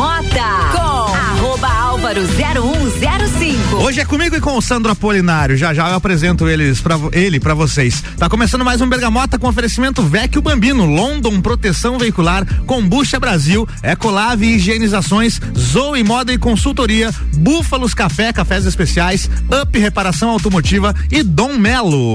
Bergamota com arroba álvaro 0105. Hoje é comigo e com o Sandro Apolinário. Já já eu apresento eles pra, ele para vocês. Tá começando mais um Bergamota com oferecimento Vecchio Bambino, London Proteção Veicular, Combucha Brasil, Ecolave Higienizações, Zoe Moda e Consultoria, Búfalos Café, Cafés Especiais, Up Reparação Automotiva e Dom Melo.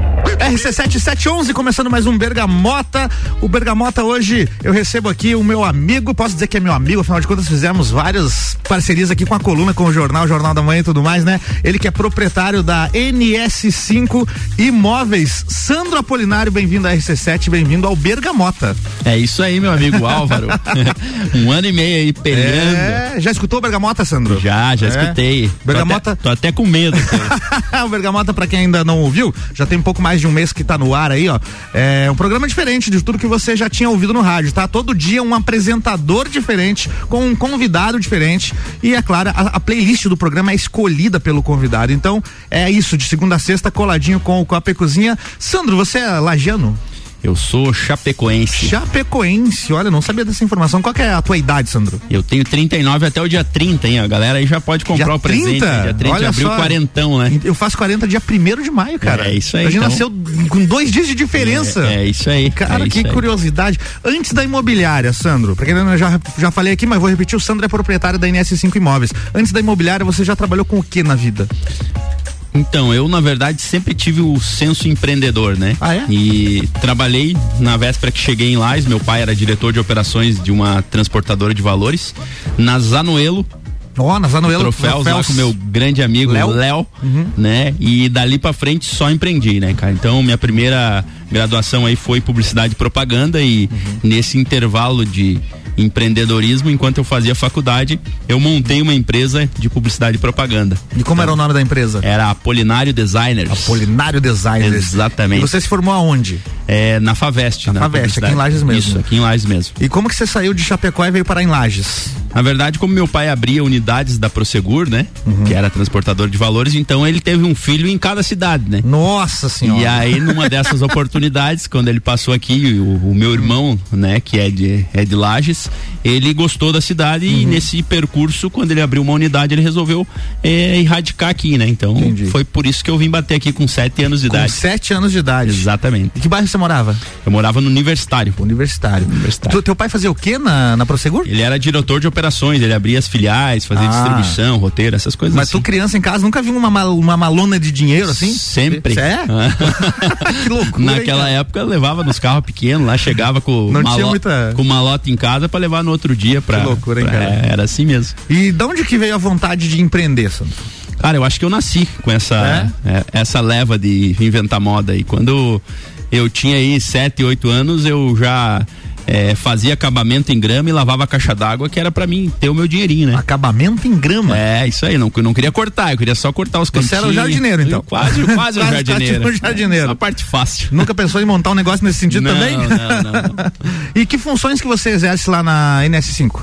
RC7711, começando mais um Bergamota. O Bergamota hoje eu recebo aqui o meu amigo, posso dizer que é meu amigo, afinal de contas fizemos várias parcerias aqui com a coluna, com o jornal, Jornal da Manhã e tudo mais, né? Ele que é proprietário da NS5 Imóveis. Sandro Apolinário, bem-vindo à RC7, bem-vindo ao Bergamota. É isso aí, meu amigo Álvaro. um ano e meio aí peleando. É, já escutou o Bergamota, Sandro? Já, já é. escutei. Bergamota. Tô até, tô até com medo. o Bergamota, para quem ainda não ouviu, já tem um pouco mais de um mês que tá no ar aí, ó. É um programa diferente de tudo que você já tinha ouvido no rádio, tá? Todo dia um apresentador diferente, com um convidado diferente. E é claro, a, a playlist do programa é escolhida pelo convidado. Então, é isso, de segunda a sexta, coladinho com o Copa e Cozinha. Sandro, você é lagiano? Eu sou chapecoense. Chapecoense, olha, não sabia dessa informação. Qual é a tua idade, Sandro? Eu tenho 39 até o dia 30, hein? A galera aí já pode comprar dia o presente. 30? Dia 30 olha de abril, só. quarentão, né? Eu faço 40 dia 1 de maio, cara. É isso aí, A gente então. nasceu com dois dias de diferença. É, é isso aí. Cara, é que isso aí. curiosidade. Antes da imobiliária, Sandro, pra quem eu já, já falei aqui, mas vou repetir, o Sandro é proprietário da NS5 Imóveis. Antes da imobiliária, você já trabalhou com o que na vida? Então, eu, na verdade, sempre tive o senso empreendedor, né? Ah, é? E trabalhei na véspera que cheguei em Lais, meu pai era diretor de operações de uma transportadora de valores, na Zanuelo, Ó, na Zanuelo. troféus lá com meu grande amigo Léo. Léo, Uhum. né? E dali pra frente só empreendi, né, cara? Então minha primeira graduação aí foi publicidade e propaganda e Uhum. nesse intervalo de empreendedorismo, enquanto eu fazia faculdade, eu montei uma empresa de publicidade e propaganda. E como era o nome da empresa? Era Apolinário Designers. Apolinário Designer. Exatamente. E você se formou aonde? É, na Faveste. Na Faveste, aqui em Lages mesmo. Isso, aqui em Lages mesmo. E como que você saiu de Chapecó e veio parar em Lages? Na verdade, como meu pai abria unidades da Prosegur, né? Uhum. Que era transportador de valores, então ele teve um filho em cada cidade, né? Nossa senhora. E aí, numa dessas oportunidades, quando ele passou aqui, o, o meu irmão, né, que é de, é de Lages, ele gostou da cidade Uhum. e nesse percurso, quando ele abriu uma unidade, ele resolveu é, erradicar aqui, né? Então, Entendi. foi por isso que eu vim bater aqui com sete anos de Com idade. sete anos de idade. Exatamente. E que bairro você morava? Eu morava no Universitário. Universitário. Universitário. Tu- teu pai fazia o quê na, na Prosegur? Ele era diretor de operações, ele abria as filiais, fazia Ah. distribuição, roteiro, essas coisas Mas assim. tu, criança em casa, nunca viu uma, mal- uma malona de dinheiro assim? Sempre. É? que loucura. Naquela época levava nos carros pequenos, lá chegava com Não malo- tinha muita- com malota em casa pra levar no outro dia pra. Que loucura, hein, pra- cara? é, Era assim mesmo. E de onde que veio a vontade de empreender, Sandro? Cara, eu acho que eu nasci com essa é, essa leva de inventar moda e quando eu tinha aí sete, oito anos eu já é, fazia acabamento em grama e lavava a caixa d'água que era pra mim ter o meu dinheirinho, né? Acabamento em grama. É, isso aí, não, eu não queria cortar, eu queria só cortar os cantinhos. Você era o jardineiro, então. Quase, quase Quase jardineiro. um jardineiro. A parte fácil. Nunca pensou em montar um negócio nesse sentido Não, também? não, não, não. e que funções que você exerce lá na NS5?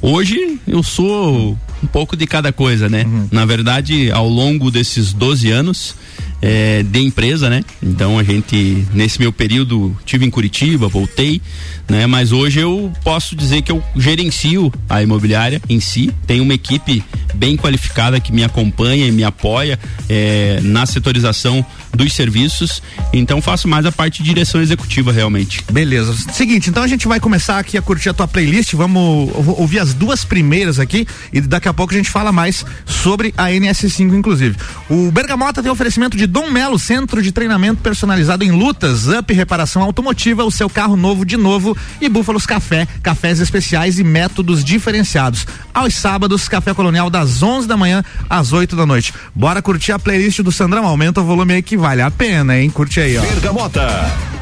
Hoje eu sou um pouco de cada coisa, né? Uhum. Na verdade, ao longo desses 12 anos é, de empresa, né? Então a gente, nesse meu período, tive em Curitiba, voltei, né? Mas hoje eu posso dizer que eu gerencio a imobiliária em si, tenho uma equipe bem qualificada que me acompanha e me apoia é, na setorização dos serviços, então faço mais a parte de direção executiva realmente. Beleza. Seguinte, então a gente vai começar aqui a curtir a tua playlist. Vamos ou- ouvir as duas primeiras aqui e daqui a pouco a gente fala mais sobre a NS5, inclusive. O Bergamota tem oferecimento de Dom Melo, centro de treinamento personalizado em lutas, up reparação automotiva, o seu carro novo de novo e Búfalos Café, cafés especiais e métodos diferenciados. Aos sábados, Café Colonial das 11 da manhã às 8 da noite. Bora curtir a playlist do Sandrão. Aumenta o volume aí que vale a pena, hein? Curte aí, ó. Bergamota.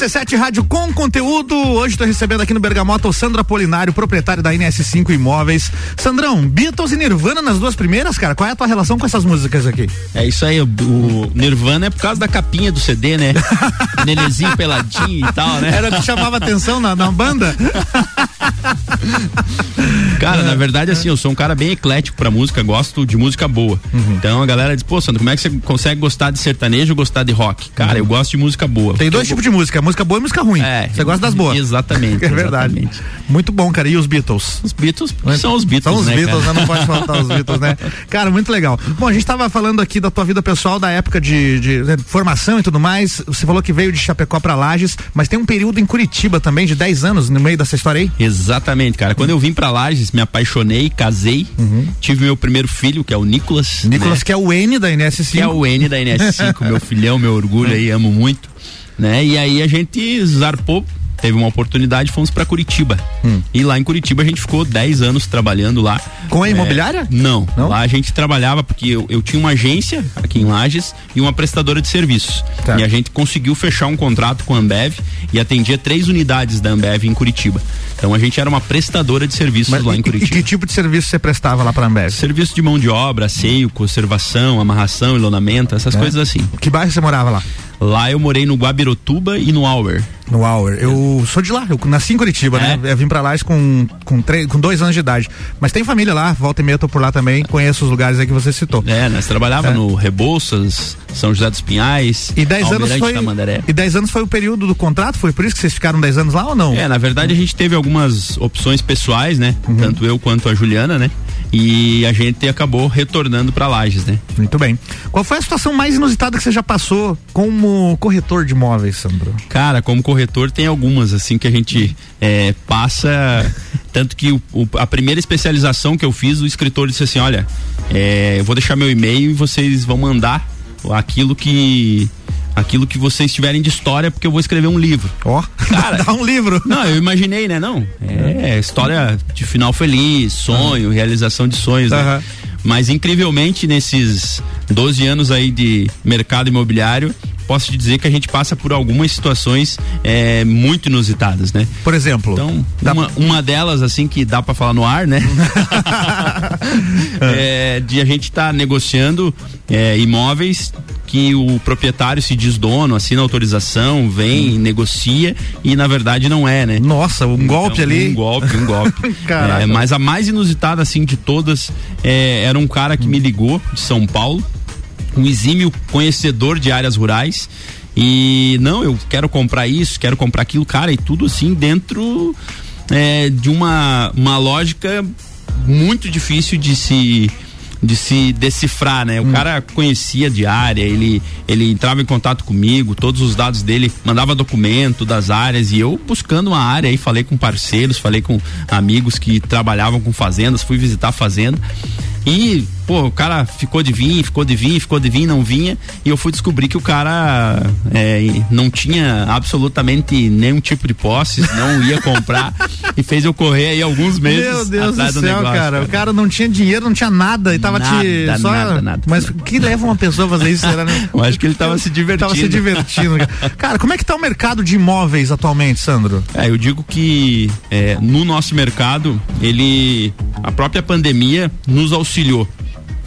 RC7 Rádio com conteúdo. Hoje estou recebendo aqui no Bergamota o Sandro Apolinário, proprietário da NS5 Imóveis. Sandrão, Beatles e Nirvana nas duas primeiras, cara. Qual é a tua relação com essas músicas aqui? É isso aí, o, o Nirvana é por causa da capinha do CD, né? Nenezinho peladinho e tal, né? Era o que chamava atenção na, na banda? Cara, na verdade, assim, eu sou um cara bem eclético pra música, gosto de música boa. Uhum. Então a galera diz, pô, Sandro, como é que você consegue gostar de sertanejo ou gostar de rock? Cara, uhum. eu gosto de música boa. Tem dois tipos de música, música boa e música ruim. É. Você gosta das boas. Exatamente. É verdade. Exatamente. Muito bom, cara. E os Beatles? Os Beatles são os Beatles, São os né, Beatles, né? Não pode faltar os Beatles, né? Cara, muito legal. Bom, a gente tava falando aqui da tua vida pessoal, da época de, de, de formação e tudo mais. Você falou que veio de Chapecó pra Lages, mas tem um período em Curitiba também, de 10 anos, no meio dessa história aí? Exatamente, cara. Quando eu vim pra Lages, me apaixonei, casei, uhum. tive meu primeiro filho, que é o Nicolas. Nicolas, né? que é o N da NS5. Que é o N da NS5, meu filhão, meu orgulho aí, amo muito. Né? E aí a gente zarpou teve uma oportunidade, fomos para Curitiba. Hum. E lá em Curitiba a gente ficou 10 anos trabalhando lá. Com a é, imobiliária? Não, não, Lá a gente trabalhava porque eu, eu, tinha uma agência aqui em Lages e uma prestadora de serviços. Tá. E a gente conseguiu fechar um contrato com a Ambev e atendia três unidades da Ambev em Curitiba. Então a gente era uma prestadora de serviços Mas, lá em Curitiba. E que tipo de serviço você prestava lá para a Ambev? Serviço de mão de obra, seio, conservação, amarração, ilonamento, essas é. coisas assim. Que bairro você morava lá? Lá eu morei no Guabirotuba e no Auer. No Auer. Eu sou de lá, eu nasci em Curitiba, é. né? Eu vim pra lá com, com, três, com dois anos de idade. Mas tem família lá, volta e meia tô por lá também, conheço os lugares aí que você citou. É, nós trabalhava é. no Rebouças, São José dos Pinhais, e dez anos foi E 10 anos foi o período do contrato? Foi por isso que vocês ficaram 10 anos lá ou não? É, na verdade a gente teve algumas opções pessoais, né? Uhum. Tanto eu quanto a Juliana, né? e a gente acabou retornando para Lages, né? Muito bem. Qual foi a situação mais inusitada que você já passou como corretor de imóveis, Sandro? Cara, como corretor tem algumas assim que a gente é, passa, tanto que o, o, a primeira especialização que eu fiz, o escritor disse assim, olha, é, eu vou deixar meu e-mail e vocês vão mandar aquilo que aquilo que vocês tiverem de história, porque eu vou escrever um livro. Ó, oh, cara, dá um livro. Não, eu imaginei, né? Não, é, história de final feliz, sonho, uhum. realização de sonhos, né? Uhum. Mas incrivelmente nesses 12 anos aí de mercado imobiliário, posso te dizer que a gente passa por algumas situações é, muito inusitadas, né? Por exemplo? Então, uma, uma delas, assim, que dá para falar no ar, né? é, de a gente estar tá negociando é, imóveis que o proprietário se diz dono, assina autorização, vem, hum. negocia e na verdade não é, né? Nossa, um então, golpe ali. Um golpe, um golpe. é, mas a mais inusitada assim de todas é, era um cara que me ligou de São Paulo, um exímio conhecedor de áreas rurais e não, eu quero comprar isso, quero comprar aquilo, cara, e tudo assim dentro é, de uma, uma lógica muito difícil de se de se decifrar, né? O hum. cara conhecia de área, ele, ele entrava em contato comigo, todos os dados dele, mandava documento das áreas e eu buscando uma área aí, falei com parceiros, falei com amigos que trabalhavam com fazendas, fui visitar a fazenda e pô, o cara ficou de vir, ficou de vir, ficou de vir, não vinha. E eu fui descobrir que o cara é, não tinha absolutamente nenhum tipo de posse, não ia comprar. e fez eu correr aí alguns meses. Meu Deus do céu, do negócio, cara. cara. O cara não tinha dinheiro, não tinha nada e tava nada, te. Só... Nada, nada. Mas o que leva uma pessoa a fazer isso? Será, né? eu acho que ele tava se divertindo. Tava se divertindo. cara, como é que tá o mercado de imóveis atualmente, Sandro? É, eu digo que é, no nosso mercado, ele. A própria pandemia nos auxiliou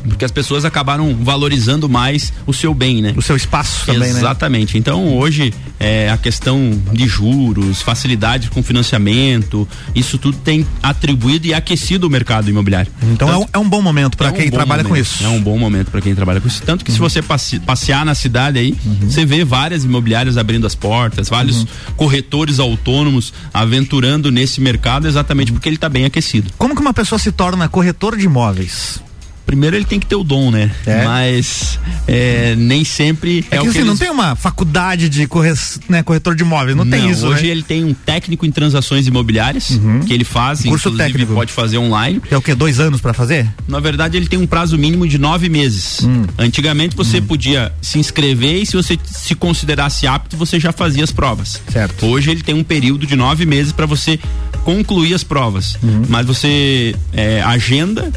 porque as pessoas acabaram valorizando mais o seu bem, né? O seu espaço também, Exatamente. né? Exatamente. Então hoje é, a questão de juros, facilidade com financiamento, isso tudo tem atribuído e aquecido o mercado imobiliário. Então Tanto, é, um, é, um, bom momento para é quem um trabalha momento, com isso. É um bom momento para quem trabalha com isso. Tanto que uhum. se você passe, passear na cidade aí, uhum. você vê várias imobiliárias abrindo as portas, vários uhum. corretores autônomos aventurando nesse mercado exatamente porque ele está bem aquecido. Como que uma pessoa se torna corretor de imóveis? Primeiro ele tem que ter o dom, né? É. Mas é, nem sempre é, é que, o que assim, eles... não tem uma faculdade de corre... né, corretor de imóveis, não, não tem isso. Hoje né? ele tem um técnico em transações imobiliárias uhum. que ele faz, um curso técnico. pode fazer online. É o que dois anos para fazer? Na verdade ele tem um prazo mínimo de nove meses. Hum. Antigamente você hum. podia se inscrever e se você se considerasse apto você já fazia as provas. Certo. Hoje ele tem um período de nove meses para você concluir as provas, uhum. mas você é, agenda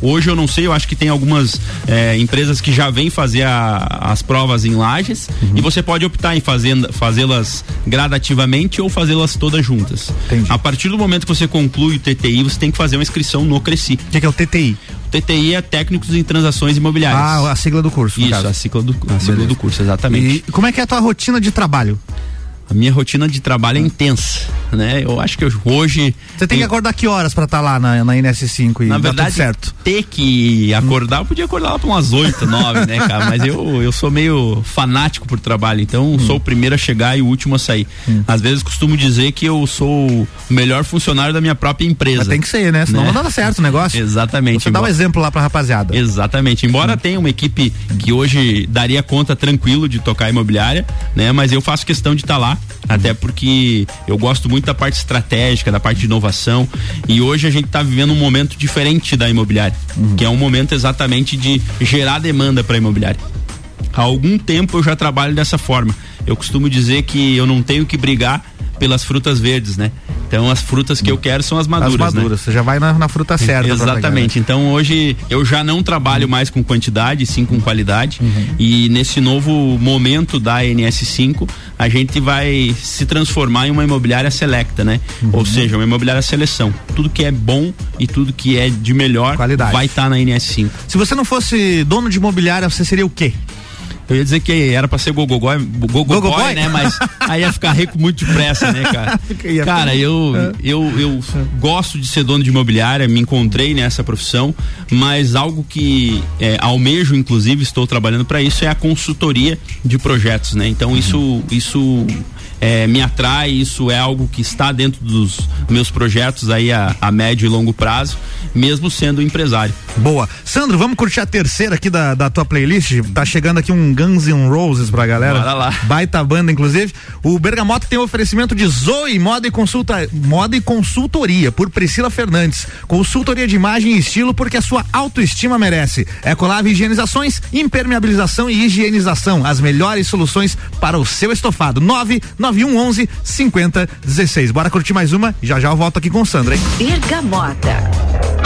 Hoje eu não sei, eu acho que tem algumas é, empresas que já vêm fazer a, as provas em lajes uhum. e você pode optar em fazê-las gradativamente ou fazê-las todas juntas. Entendi. A partir do momento que você conclui o TTI, você tem que fazer uma inscrição no Cresci. O que, que, é o TTI? O TTI é Técnicos em Transações Imobiliárias. Ah, a sigla do curso. Isso, a sigla do, a sigla do curso, exatamente. E como é que é a tua rotina de trabalho? A minha rotina de trabalho é intensa, né? Eu acho que eu, hoje. Você tem que acordar que horas para estar tá lá na, na NS5 e na verdade, certo? ter que acordar, eu podia acordar lá para umas 8, 9, né, cara? Mas eu, eu sou meio fanático por trabalho, então hum. sou o primeiro a chegar e o último a sair. Hum. Às vezes costumo dizer que eu sou o melhor funcionário da minha própria empresa. Mas tem que ser, né? Senão né? não dá certo o negócio. Exatamente. Você embora... dá um exemplo lá pra rapaziada. Exatamente. Embora hum. tenha uma equipe que hoje daria conta tranquilo de tocar imobiliária, né? Mas eu faço questão de estar tá lá até porque eu gosto muito da parte estratégica, da parte de inovação. E hoje a gente está vivendo um momento diferente da imobiliária, uhum. que é um momento exatamente de gerar demanda para a imobiliária. Há algum tempo eu já trabalho dessa forma. Eu costumo dizer que eu não tenho que brigar pelas frutas verdes, né? Então as frutas que eu quero são as maduras. As maduras, né? você já vai na, na fruta certa. Exatamente. Então hoje eu já não trabalho uhum. mais com quantidade, sim com qualidade. Uhum. E nesse novo momento da NS5, a gente vai se transformar em uma imobiliária selecta, né? Uhum. Ou seja, uma imobiliária seleção. Tudo que é bom e tudo que é de melhor qualidade. vai estar tá na NS5. Se você não fosse dono de imobiliária, você seria o quê? Eu ia dizer que era pra ser gogogói, gogogói, né? Mas aí ia ficar rico muito depressa, né, cara? cara, eu, é. eu, eu gosto de ser dono de imobiliária, me encontrei nessa profissão, mas algo que é, almejo, inclusive, estou trabalhando para isso, é a consultoria de projetos, né? Então isso, isso é, me atrai, isso é algo que está dentro dos meus projetos aí a, a médio e longo prazo, mesmo sendo empresário. Boa. Sandro, vamos curtir a terceira aqui da, da tua playlist. Tá chegando aqui um Guns N' Roses pra galera. Bora lá. Baita banda, inclusive. O Bergamota tem o oferecimento de Zoe Moda e, consulta, moda e Consultoria, por Priscila Fernandes. Consultoria de imagem e estilo, porque a sua autoestima merece. Ecolave Higienizações, impermeabilização e higienização. As melhores soluções para o seu estofado. 99111 5016. Bora curtir mais uma já já eu volto aqui com o Sandra, hein? Bergamota.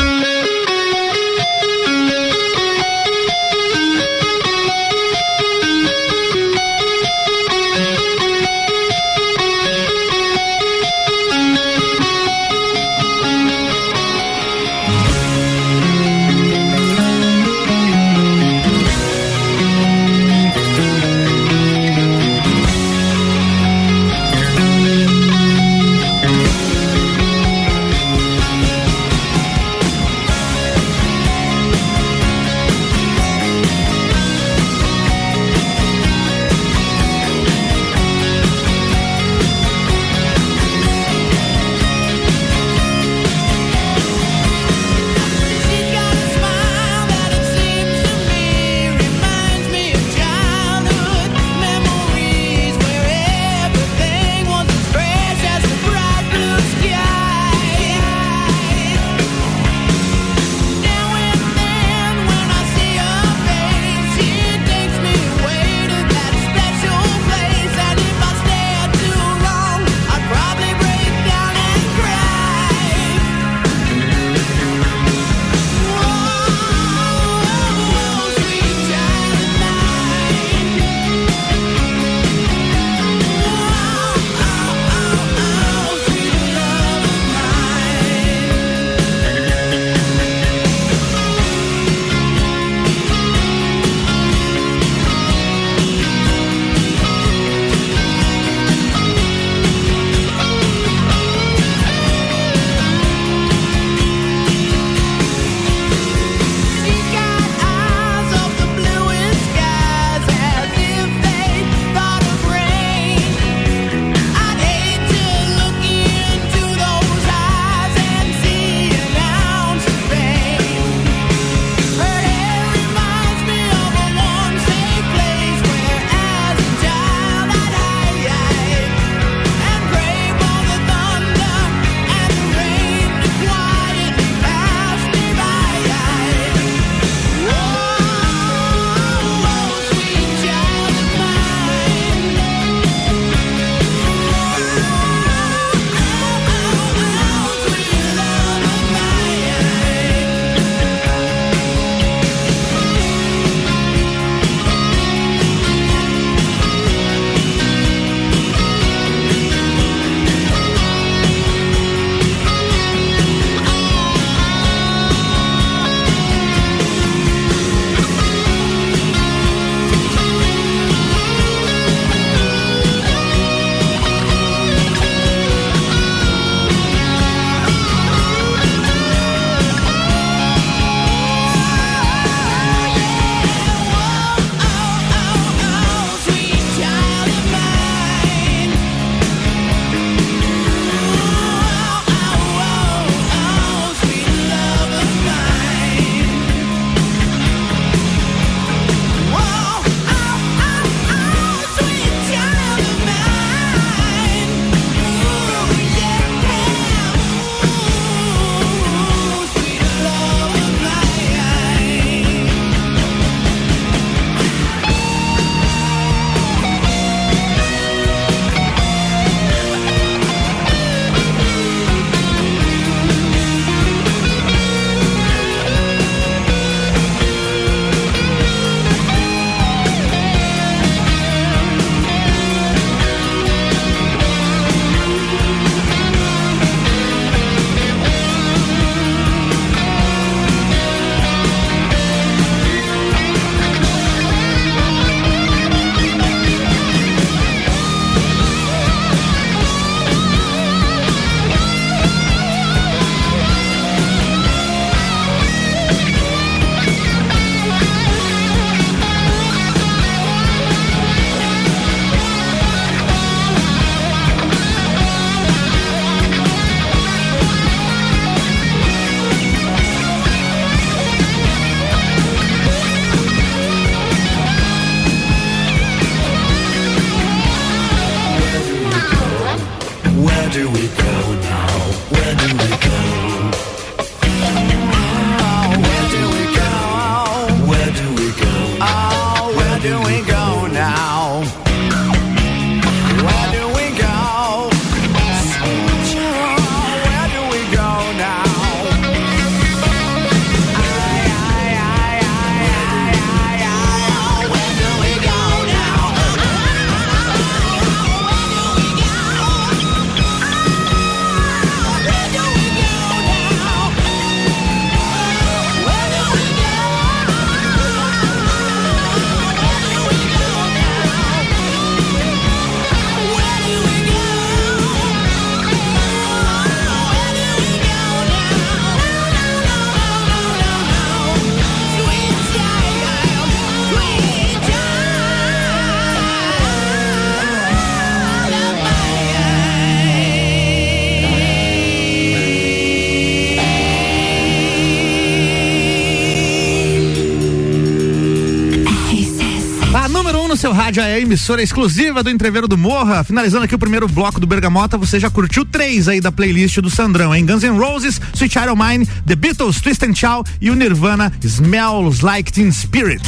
Rádio é a emissora exclusiva do Entreveiro do Morra. Finalizando aqui o primeiro bloco do Bergamota, você já curtiu três aí da playlist do Sandrão, hein? Guns N' Roses, Sweet Iron Mine, The Beatles, Twist and Shout e o Nirvana Smells Like Teen Spirit.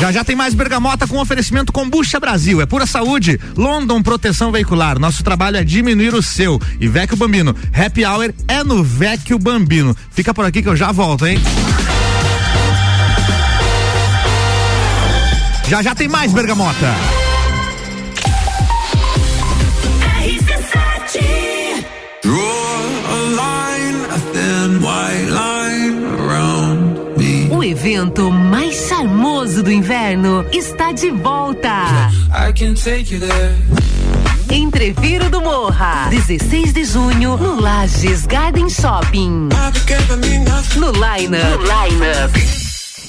Já já tem mais bergamota com oferecimento Combucha Brasil. É pura saúde. London Proteção Veicular. Nosso trabalho é diminuir o seu. E Vecchio Bambino. Happy Hour é no Vecchio Bambino. Fica por aqui que eu já volto, hein? Já já tem mais bergamota. O evento mais charmoso do inverno está de volta. Entreviro do Morra, 16 de junho, no Lages Garden Shopping. No Line Up. No Line Up.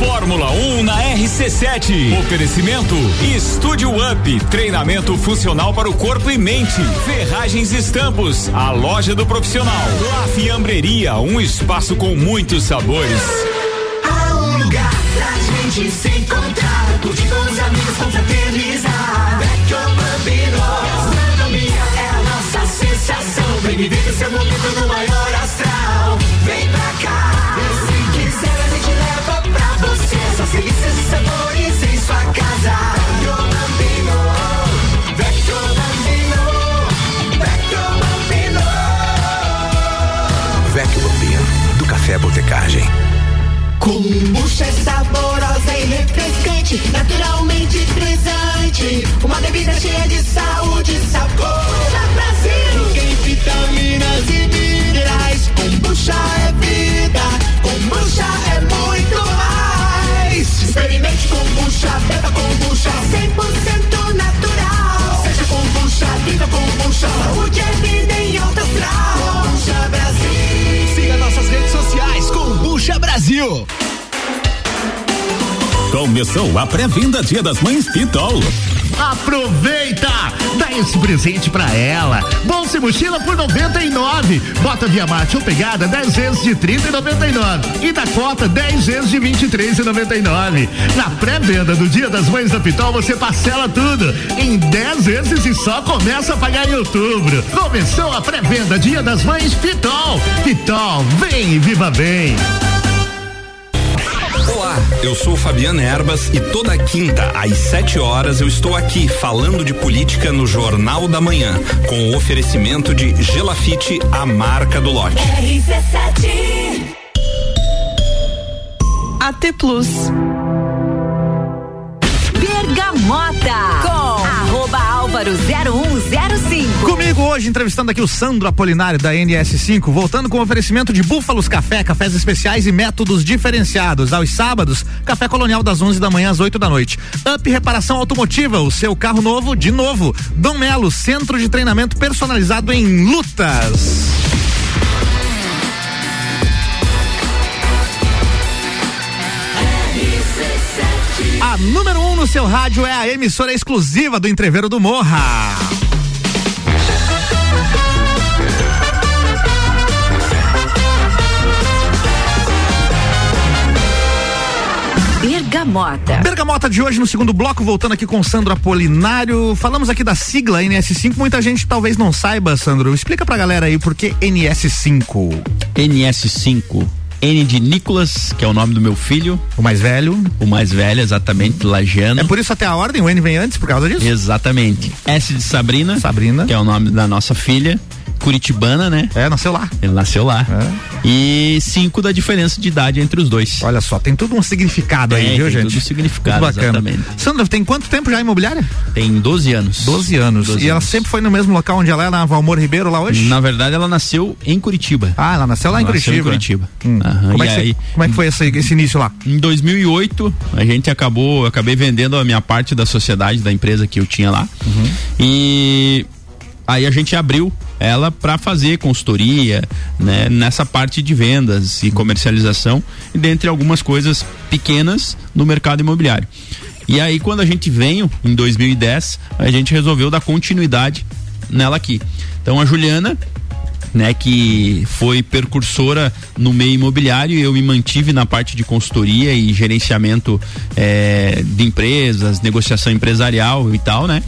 Fórmula 1 na RC7. Oferecimento Estúdio Up, treinamento funcional para o corpo e mente. Ferragens Estampos, a loja do profissional. La Fiambreria, um espaço com muitos sabores. Há um lugar pra gente se encontrar, curtir com os amigos, confraternizar. Botecagem. Kombucha é saborosa e refrescante, naturalmente frisante. Uma bebida cheia de saúde e sabor. Começou a pré-venda Dia das Mães Pitol. Aproveita! Dá esse presente pra ela. Bolsa e mochila por 99. Bota Via Mate ou pegada 10 vezes de 30 e 99. E da cota 10 vezes de 23 e 99. Na pré-venda do Dia das Mães da Pitol você parcela tudo em 10 vezes e só começa a pagar em outubro. Começou a pré-venda Dia das Mães Pitol. Pitol, vem e viva bem. Olá, eu sou Fabiana Erbas e toda quinta às 7 horas eu estou aqui falando de política no Jornal da Manhã, com o oferecimento de Gelafite, a marca do lote. AT Plus. Bergamota com arroba Álvaro 0105. Hoje, entrevistando aqui o Sandro Apolinário da NS5, voltando com oferecimento de Búfalos Café, cafés especiais e métodos diferenciados. Aos sábados, café colonial das 11 da manhã às 8 da noite. Up Reparação Automotiva, o seu carro novo de novo. Dom Melo, centro de treinamento personalizado em lutas. A número 1 um no seu rádio é a emissora exclusiva do Entreveiro do Morra. Bergamota. Bergamota de hoje no segundo bloco, voltando aqui com Sandro Apolinário. Falamos aqui da sigla NS5, muita gente talvez não saiba, Sandro. Explica pra galera aí por que NS5. NS5. N de Nicolas, que é o nome do meu filho. O mais velho. O mais velho, exatamente, Lajano. É por isso até a ordem, o N vem antes por causa disso? Exatamente. S de Sabrina. Sabrina. Que é o nome da nossa filha. Curitibana, né? É, nasceu lá. Ele nasceu lá. É. E cinco da diferença de idade entre os dois. Olha só, tem tudo um significado aí, Tem, viu, tem gente? tudo significado, Muito bacana. exatamente. Sandra, tem quanto tempo já a imobiliária? Tem 12 anos. 12 anos. 12 e ela anos. sempre foi no mesmo local onde ela é, na Valmor Ribeiro, lá hoje? Na verdade, ela nasceu em Curitiba. Ah, ela nasceu lá em Nasceu Curitiba. em Curitiba. Hum. Como, é que você- aí- como é que foi esse, esse início lá? Em 2008, a gente acabou, eu acabei vendendo a minha parte da sociedade, da empresa que eu tinha lá. Uhum. E aí a gente abriu ela para fazer consultoria, né, nessa parte de vendas e comercialização, e dentre algumas coisas pequenas no mercado imobiliário. E aí quando a gente veio em 2010, a gente resolveu dar continuidade nela aqui. Então a Juliana né, que foi percursora no meio imobiliário eu me mantive na parte de consultoria e gerenciamento eh, de empresas, negociação empresarial e tal, né?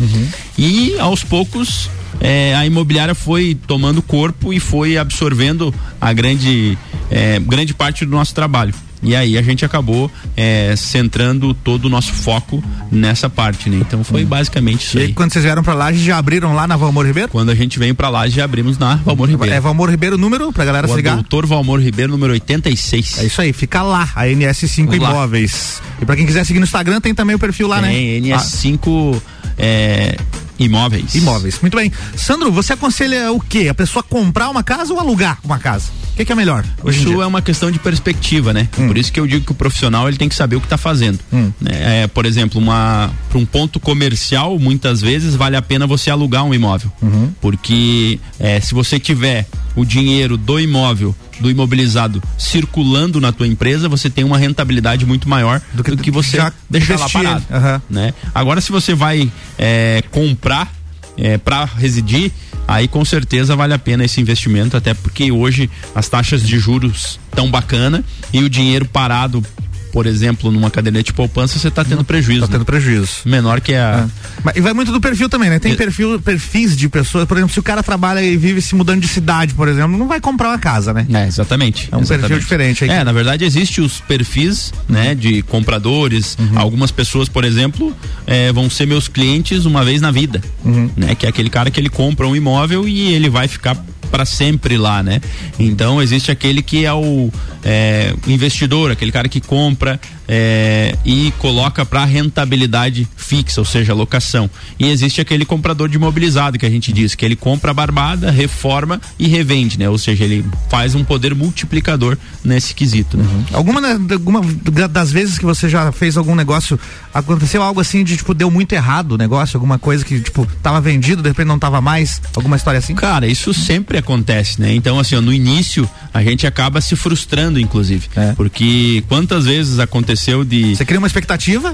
E aos poucos eh, a imobiliária foi tomando corpo e foi absorvendo a grande, eh, grande parte do nosso trabalho. E aí a gente acabou eh, centrando todo o nosso foco nessa parte, né? Então foi basicamente isso E aí. aí, quando vocês vieram pra lá, já abriram lá na Valmor Ribeiro? Quando a gente veio pra lá, já abrimos na Valmor Ribeiro. É Valmor Ribeiro número pra galera se O ligar? doutor Valmor Ribeiro, número 86. É isso aí, fica lá, a NS5 Vamos lá. Imóveis. E pra quem quiser seguir no Instagram, tem também o perfil lá, Tem né? NS5 é, imóveis. Imóveis. Muito bem. Sandro, você aconselha o quê? A pessoa comprar uma casa ou alugar uma casa? O que, que é melhor? Isso é uma questão de perspectiva, né? Por isso que eu digo que o profissional ele tem que saber o que está fazendo. né? É, por exemplo, para um ponto comercial, muitas vezes vale a pena você alugar um imóvel, porque é, se você tiver o dinheiro do imóvel do imobilizado circulando na tua empresa, você tem uma rentabilidade muito maior do que, você já deixar lá parado. Aham. né? Agora, se você vai é, comprar é, para residir, aí com certeza vale a pena esse investimento, até porque hoje as taxas de juros tão bacana e o dinheiro parado, por exemplo, numa caderneta de poupança, você está tendo prejuízo. Tá tendo prejuízo. Menor que a. Mas, e vai muito do perfil também, né? Tem perfil, perfis de pessoas, por exemplo, se o cara trabalha e vive se mudando de cidade, por exemplo, não vai comprar uma casa, né? É, exatamente. É um perfil exatamente. diferente aí. É, na verdade existe os perfis, né, de compradores. Uhum. Algumas pessoas, por exemplo, é, vão ser meus clientes uma vez na vida, Uhum. né? Que é aquele cara que ele compra um imóvel e ele vai ficar para sempre lá, né? Então existe aquele que é o é, investidor, aquele cara que compra é, e coloca para rentabilidade fixa, ou seja, locação. E existe aquele comprador de imobilizado que a gente diz que ele compra a barbada, reforma e revende, né? Ou seja, ele faz um poder multiplicador nesse quesito. Né? Uhum. Alguma, alguma das vezes que você já fez algum negócio, aconteceu algo assim de tipo deu muito errado o negócio, alguma coisa que tipo tava vendido, de repente não tava mais, alguma história assim? Cara, isso sempre acontece, né? Então assim, ó, no início a gente acaba se frustrando, inclusive, é. porque quantas vezes aconteceu de você cria uma expectativa?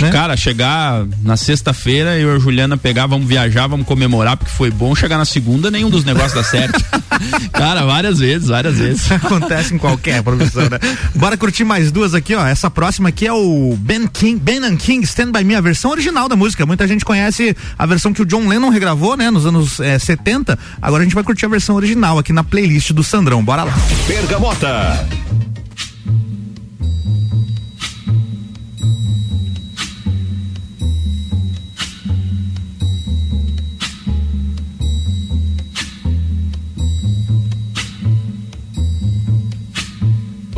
Né? Cara, chegar na sexta-feira, eu e a Juliana pegar, vamos viajar, vamos comemorar porque foi bom. Chegar na segunda, nenhum dos negócios dá certo. Cara, várias vezes, várias vezes. Acontece em qualquer profissão, né? Bora curtir mais duas aqui, ó. Essa próxima aqui é o Ben King, Ben and King Stand By Me, a versão original da música. Muita gente conhece a versão que o John Lennon regravou, né, nos anos é, 70. Agora a gente vai curtir a versão original aqui na playlist do Sandrão. Bora lá. Bergamota.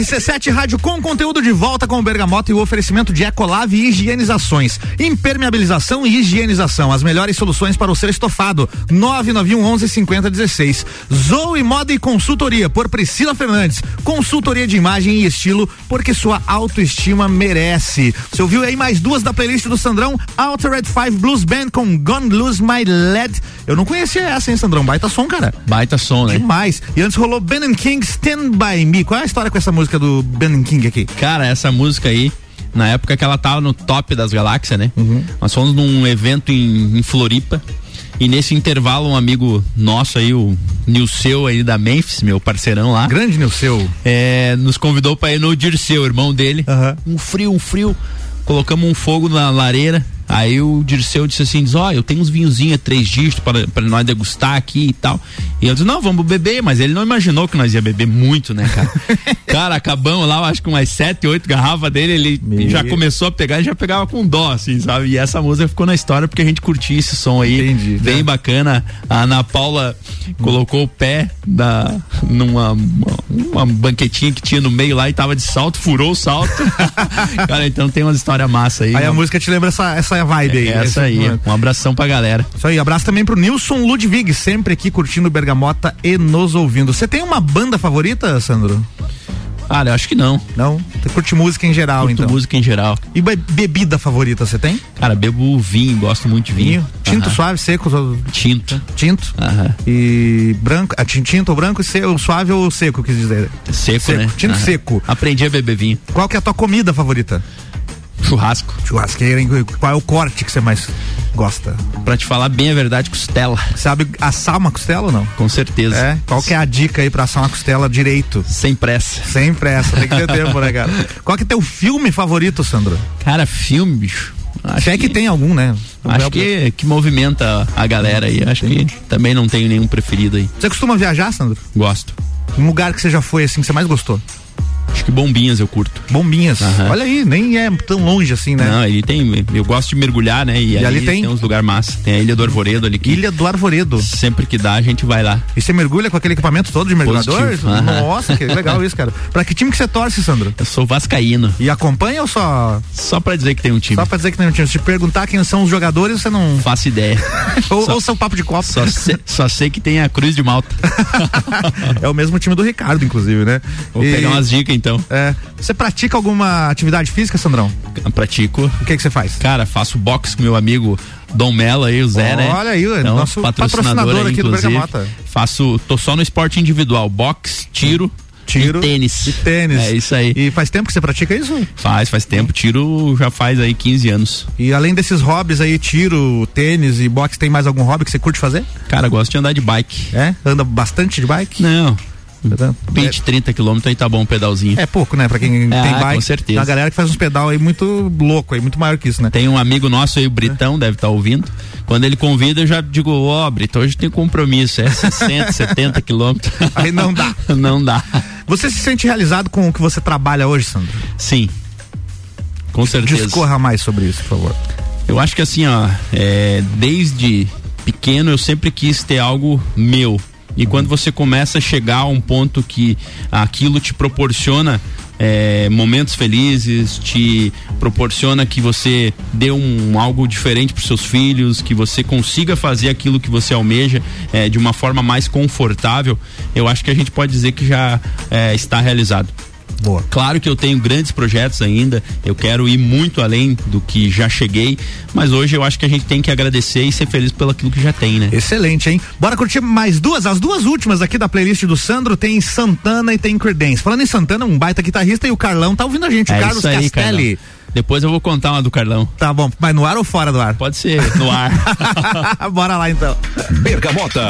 RC7 Rádio com conteúdo de volta com o Bergamota e o oferecimento de Ecolave e higienizações. Impermeabilização e higienização. As melhores soluções para o seu estofado. 991 11 50 16. Zoe Moda e Consultoria por Priscila Fernandes. Consultoria de imagem e estilo porque sua autoestima merece. Você ouviu aí mais duas da playlist do Sandrão? Altered Five Blues Band com Gone Lose My Led. Eu não conhecia essa, hein, Sandrão? Baita som, cara. Baita som, né? Demais. E antes rolou Ben and King Stand By Me. Qual é a história com essa música do Ben and King aqui? Cara, essa música aí, na época que ela tava no top das galáxias, né? Uhum. Nós fomos num evento em, em Floripa. E nesse intervalo, um amigo nosso aí, o Nilceu aí da Memphis, meu parceirão lá. Grande Nilceu. É, nos convidou pra ir no Dirceu, irmão dele. Um frio, um frio. Colocamos um fogo na lareira. Aí o Dirceu disse assim: diz, ó, eu tenho uns vinhozinhos, três dígitos para para nós degustar aqui e tal. E eu disse, não, vamos beber, mas ele não imaginou que nós ia beber muito, né, cara? cara, acabamos lá, eu acho que umas sete, oito garrafas dele, ele já começou a pegar e já pegava com dó, assim, sabe? E essa música ficou na história porque a gente curtia esse som aí. Entendi, bem né? bacana. A Ana Paula colocou o pé da, numa uma, uma banquetinha que tinha no meio lá e tava de salto, furou o salto. cara, então tem umas histórias massa aí. Aí a Uma- música te lembra essa, essa vibe aí. é essa Esse- aí. Um abração pra galera. Isso aí, abraço também pro Nilson Ludwig, sempre aqui curtindo o Bergamota e nos ouvindo. Você tem uma banda favorita, Sandro? Cara, eu acho que não. Não? Você curte música em geral, Curto então? música em geral. E be- bebida favorita, você tem? Cara, bebo vinho, gosto muito de vinho. Tinto Aham. suave, seco? Tinto. Tinto? Aham. E branco, ah, tin- tinto ou branco e se- o suave ou seco, quis dizer. Seco, né? Tinto Aham. seco. Aprendi a beber vinho. Qual que é a tua comida favorita? Churrasco. Churrasqueira, hein? Qual é o corte que você mais gosta? Pra te falar bem a verdade, costela. Sabe assar uma costela ou não? Com certeza. É? Qual que é a dica aí pra assar uma costela direito? Sem pressa. Sem pressa, tem que ter tempo, né, cara? Qual que é teu filme favorito, Sandro? Cara, filme, bicho. Acho Se é que tem algum, né? Acho que, que movimenta a galera aí. Acho que também não tenho nenhum preferido aí. Você costuma viajar, Sandro? Gosto. Um lugar que você já foi assim que você mais gostou? Acho que bombinhas eu curto. Bombinhas. Aham. Olha aí, nem é tão longe assim, né? Não, ele tem. Eu gosto de mergulhar, né? E, E ali tem? tem uns lugares massa. Tem a Ilha do Arvoredo ali. Que Ilha do Arvoredo. Sempre que dá, a gente vai lá. E você mergulha com aquele equipamento todo de mergulhador? Positivo. Aham. Nossa, que legal isso, cara. Pra que time que você torce, Sandro? Eu sou vascaíno. E acompanha ou só. Só pra dizer que tem um time. Só pra dizer que tem um time? Se te perguntar quem são os jogadores, você não. Faço ideia. ou, Só- ou seu papo de copo. Só sei, só sei que tem a Cruz de Malta. é o mesmo time do Ricardo, inclusive, né? Vou E- pegar umas dicas então. É. Você pratica alguma atividade física, Sandrão? Pratico. O que que você faz? Cara, faço boxe com meu amigo Dom Mello aí, o Zé, né? Olha aí, o nosso patrocinador aqui do. Bergamota. Faço, tô só no esporte individual, boxe, tiro, Tiro e tênis. E tênis. É isso aí. E faz tempo que você pratica isso? Faz, faz tempo. Tiro já faz aí 15 anos. E além desses hobbies aí, tiro, tênis e boxe, tem mais algum hobby que você curte fazer? Cara, gosto de andar de bike. É? Anda bastante de bike? Não. 20, 30 quilômetros aí tá bom um pedalzinho. É pouco, né? Pra quem É, tem com bike. certeza. Tem uma galera que faz uns pedal aí muito louco aí, muito maior que isso, né? Tem um amigo nosso aí, o Britão, deve estar ouvindo. Quando ele convida, eu já digo, ó, Brito, hoje tem compromisso, é 60, 70 quilômetros. Aí não dá. não dá. Você se sente realizado com o que você trabalha hoje, Sandro? Sim. Com certeza. Discorra mais sobre isso, por favor. Eu acho que assim, ó, é, desde pequeno eu sempre quis ter algo meu. E quando você começa a chegar a um ponto que aquilo te proporciona é, momentos felizes, te proporciona que você dê um algo diferente para seus filhos, que você consiga fazer aquilo que você almeja é, de uma forma mais confortável, eu acho que a gente pode dizer que já é, está realizado. Boa. Claro que eu tenho grandes projetos ainda, eu quero ir muito além do que já cheguei, mas hoje eu acho que a gente tem que agradecer e ser feliz pelo aquilo que já tem, né? Excelente, hein? Bora curtir mais duas, as duas últimas aqui da playlist do Sandro, tem Santana e tem Creedence. Falando em Santana, um baita guitarrista e o Carlão tá ouvindo a gente, o É Carlos isso aí, Castelli. Carlão. Depois eu vou contar uma do Carlão. Tá bom, mas no ar ou fora do ar? Pode ser, no ar. Bora lá então. Bergamota.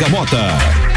Bergamota.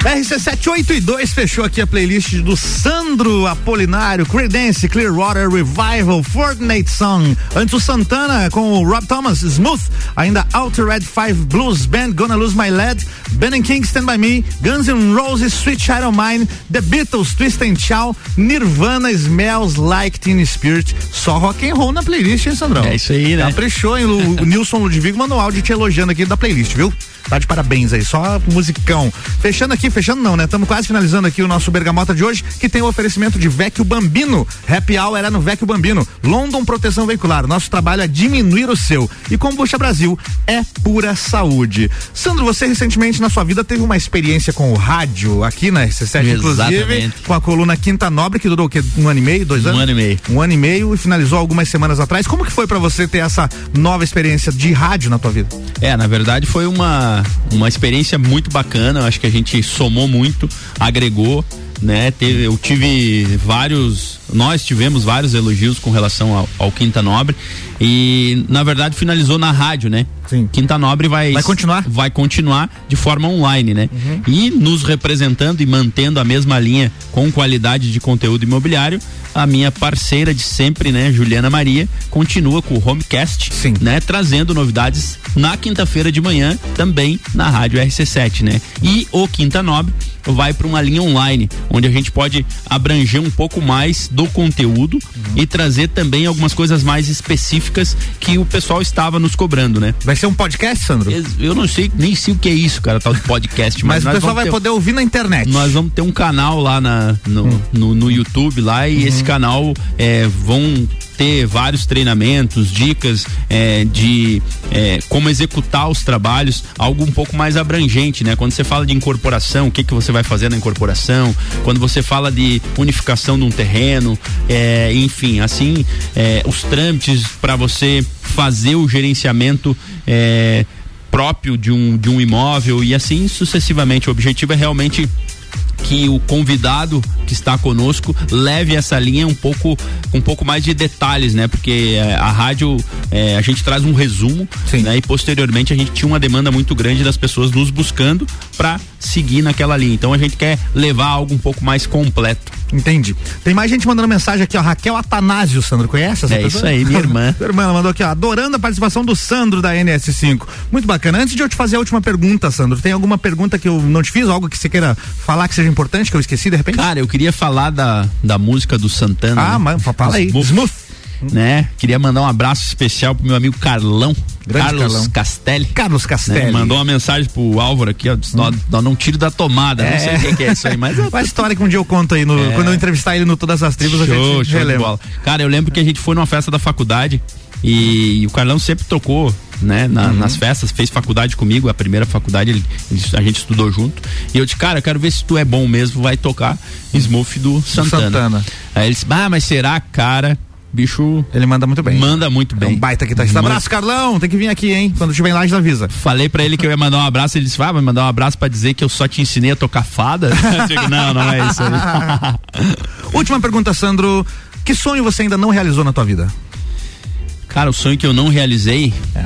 RC782 fechou aqui a playlist do Sandro Apolinário, Credence, Clearwater Revival, Fortnite Song. Antes o Santana com o Rob Thomas, Smooth. Ainda Outer Red 5 Blues Band, Gonna Lose My Lad, Ben King Stand By Me, Guns N' Roses, Sweet of Mine, The Beatles, Twist and Shout, Nirvana, Smells Like Teen Spirit. Só rock and roll na playlist, hein, Sandrão? É isso aí, né? Caprichou, hein? O, o Nilson Ludwig mandou um áudio te elogiando aqui da playlist, viu? Tá de parabéns aí, só musicão. Fechando aqui, fechando não, né? Estamos quase finalizando aqui o nosso Bergamota de hoje, que tem o oferecimento de Vecchio Bambino. Happy Hour era no Vecchio Bambino. London Proteção Veicular. Nosso trabalho é diminuir o seu. E Combucha Brasil é pura saúde. Sandro, você recentemente na sua vida teve uma experiência com o rádio aqui na RC7, inclusive, com a coluna Quinta Nobre, que durou o quê? Um ano e meio, dois anos? Um ano e meio. Um ano e meio e finalizou algumas semanas atrás. Como que foi para você ter essa nova experiência de rádio na tua vida? É, na verdade foi uma, uma experiência muito bacana. Acho que a gente somou muito, agregou, né? Teve, eu tive vários, nós tivemos vários elogios com relação ao, ao Quinta Nobre e na verdade finalizou na rádio, né? Sim. Quinta Nobre vai Vai continuar? Uhum. vai continuar de forma online, né? E nos representando e mantendo a mesma linha com qualidade de conteúdo imobiliário, a minha parceira de sempre, né, Juliana Maria, continua com o Homecast, Sim. né, trazendo novidades na quinta-feira de manhã também na Rádio RC7, né? E o Quinta Nobre vai para uma linha online, onde a gente pode abranger um pouco mais do conteúdo e trazer também algumas coisas mais específicas que o pessoal estava nos cobrando, né? Vai ser um podcast, Sandro? Eu não sei, nem sei o que é isso, cara, tal de podcast, Mas, mas, o pessoal vai ter- poder ouvir na internet. nós vamos ter um canal lá na, no, no, no YouTube lá e esse canal é, vão ter vários treinamentos, dicas é, de é, como executar os trabalhos, algo um pouco mais abrangente, né? Quando você fala de incorporação, o que que você vai fazer na incorporação? Quando você fala de unificação de um terreno, é, enfim, assim, é, os trâmites para você fazer o gerenciamento é, próprio de um, de um imóvel e assim sucessivamente. O objetivo é realmente que o convidado que está conosco leve essa linha um pouco com um pouco mais de detalhes, né? Porque eh, a rádio eh, a gente traz um resumo, Sim. né? E posteriormente a gente tinha uma demanda muito grande das pessoas nos buscando para seguir naquela linha. Então a gente quer levar algo um pouco mais completo. Entendi. Tem mais gente mandando mensagem aqui, ó. Raquel Atanásio, Sandro, conhece essa É pessoa? isso aí, minha irmã. Minha irmã mandou aqui, ó. Adorando a participação do Sandro da NS5. Muito bacana. Antes de eu te fazer a última pergunta, Sandro, tem alguma pergunta que eu não te fiz? Algo que você queira falar que seja importante, que eu esqueci de repente? Cara, eu queria falar da, da música do Santana. ah, né? mas fala aí. Smooth. Né? Queria mandar um abraço especial pro meu amigo Carlão, Grande Carlos Carlão. Castelli. Carlos né? Castelli. Mandou uma mensagem pro Álvaro aqui, ó, disse, "Nó- nó não tiro da tomada, não sei o que, que é isso aí, mas Uma história que um dia eu conto aí, no, É. quando eu entrevistar ele no Todas as Tribos, a show, gente show relembra. bola. Cara, eu lembro que a gente foi numa festa da faculdade e, o Carlão sempre tocou, né, na- Uhum. nas festas, fez faculdade comigo, a primeira faculdade ele- a gente estudou junto. E eu disse, cara, eu quero ver se tu é bom mesmo, vai tocar Smooth do Santana. Santana. Aí ele disse, ah, mas será, cara? Bicho Ele manda muito bem. manda muito É bem. um baita guitarrista. Manda- Abraço, Carlão. Tem que vir aqui, hein? Quando estiver em Lages, avisa. Falei pra ele que eu ia mandar um abraço, ele disse, ah, vai mandar um abraço pra dizer que eu só te ensinei a tocar fada? Digo, não, não é isso aí. Última pergunta, Sandro. Que sonho você ainda não realizou na tua vida? Cara, o sonho que eu não realizei. É.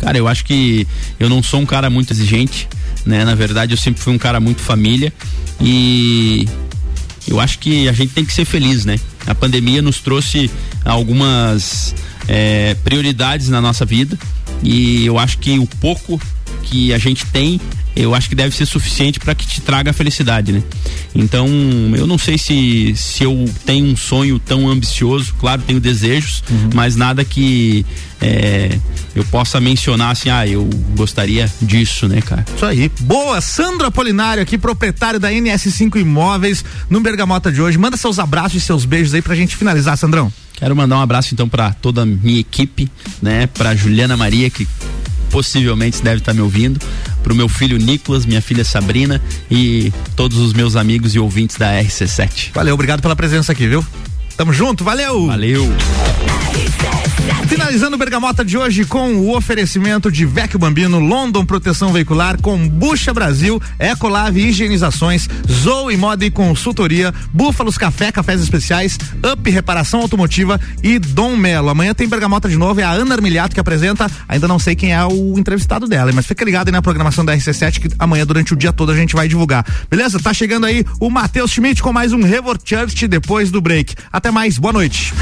Cara, eu acho que eu não sou um cara muito exigente, né? Na verdade, eu sempre fui um cara muito família e eu acho que a gente tem que ser feliz, né? A pandemia nos trouxe algumas eh, prioridades na nossa vida e eu acho que o pouco que a gente tem, eu acho que deve ser suficiente para que te traga a felicidade, né? Então, eu não sei se, se eu tenho um sonho tão ambicioso, claro, tenho desejos, mas nada que eh, eu possa mencionar assim, ah, eu gostaria disso, né, cara? Isso aí. Boa, Sandro Apolinário aqui, proprietário da NS5 Imóveis, no Bergamota de hoje. Manda seus abraços e seus beijos aí pra gente finalizar, Sandrão. Quero mandar um abraço então para toda a minha equipe, né? Para Juliana Maria que possivelmente deve estar me ouvindo, para o meu filho Nicolas, minha filha Sabrina e todos os meus amigos e ouvintes da RC7. Valeu, obrigado pela presença aqui, viu? Tamo junto, valeu! Valeu! Finalizando o Bergamota de hoje com o oferecimento de Vecchio Bambino, London Proteção Veicular, Combucha Brasil, Ecolave Higienizações, Zoe Moda e Consultoria, Búfalos Café, Cafés Especiais, Up Reparação Automotiva e Dom Melo. Amanhã tem Bergamota de novo, é a Ana Armiliato que apresenta, ainda não sei quem é o entrevistado dela, mas fica ligado aí na programação da RC7 que amanhã durante o dia todo a gente vai divulgar. Beleza? Tá chegando aí o Matheus Schmidt com mais um Revor Church depois do break. Até mais, boa noite.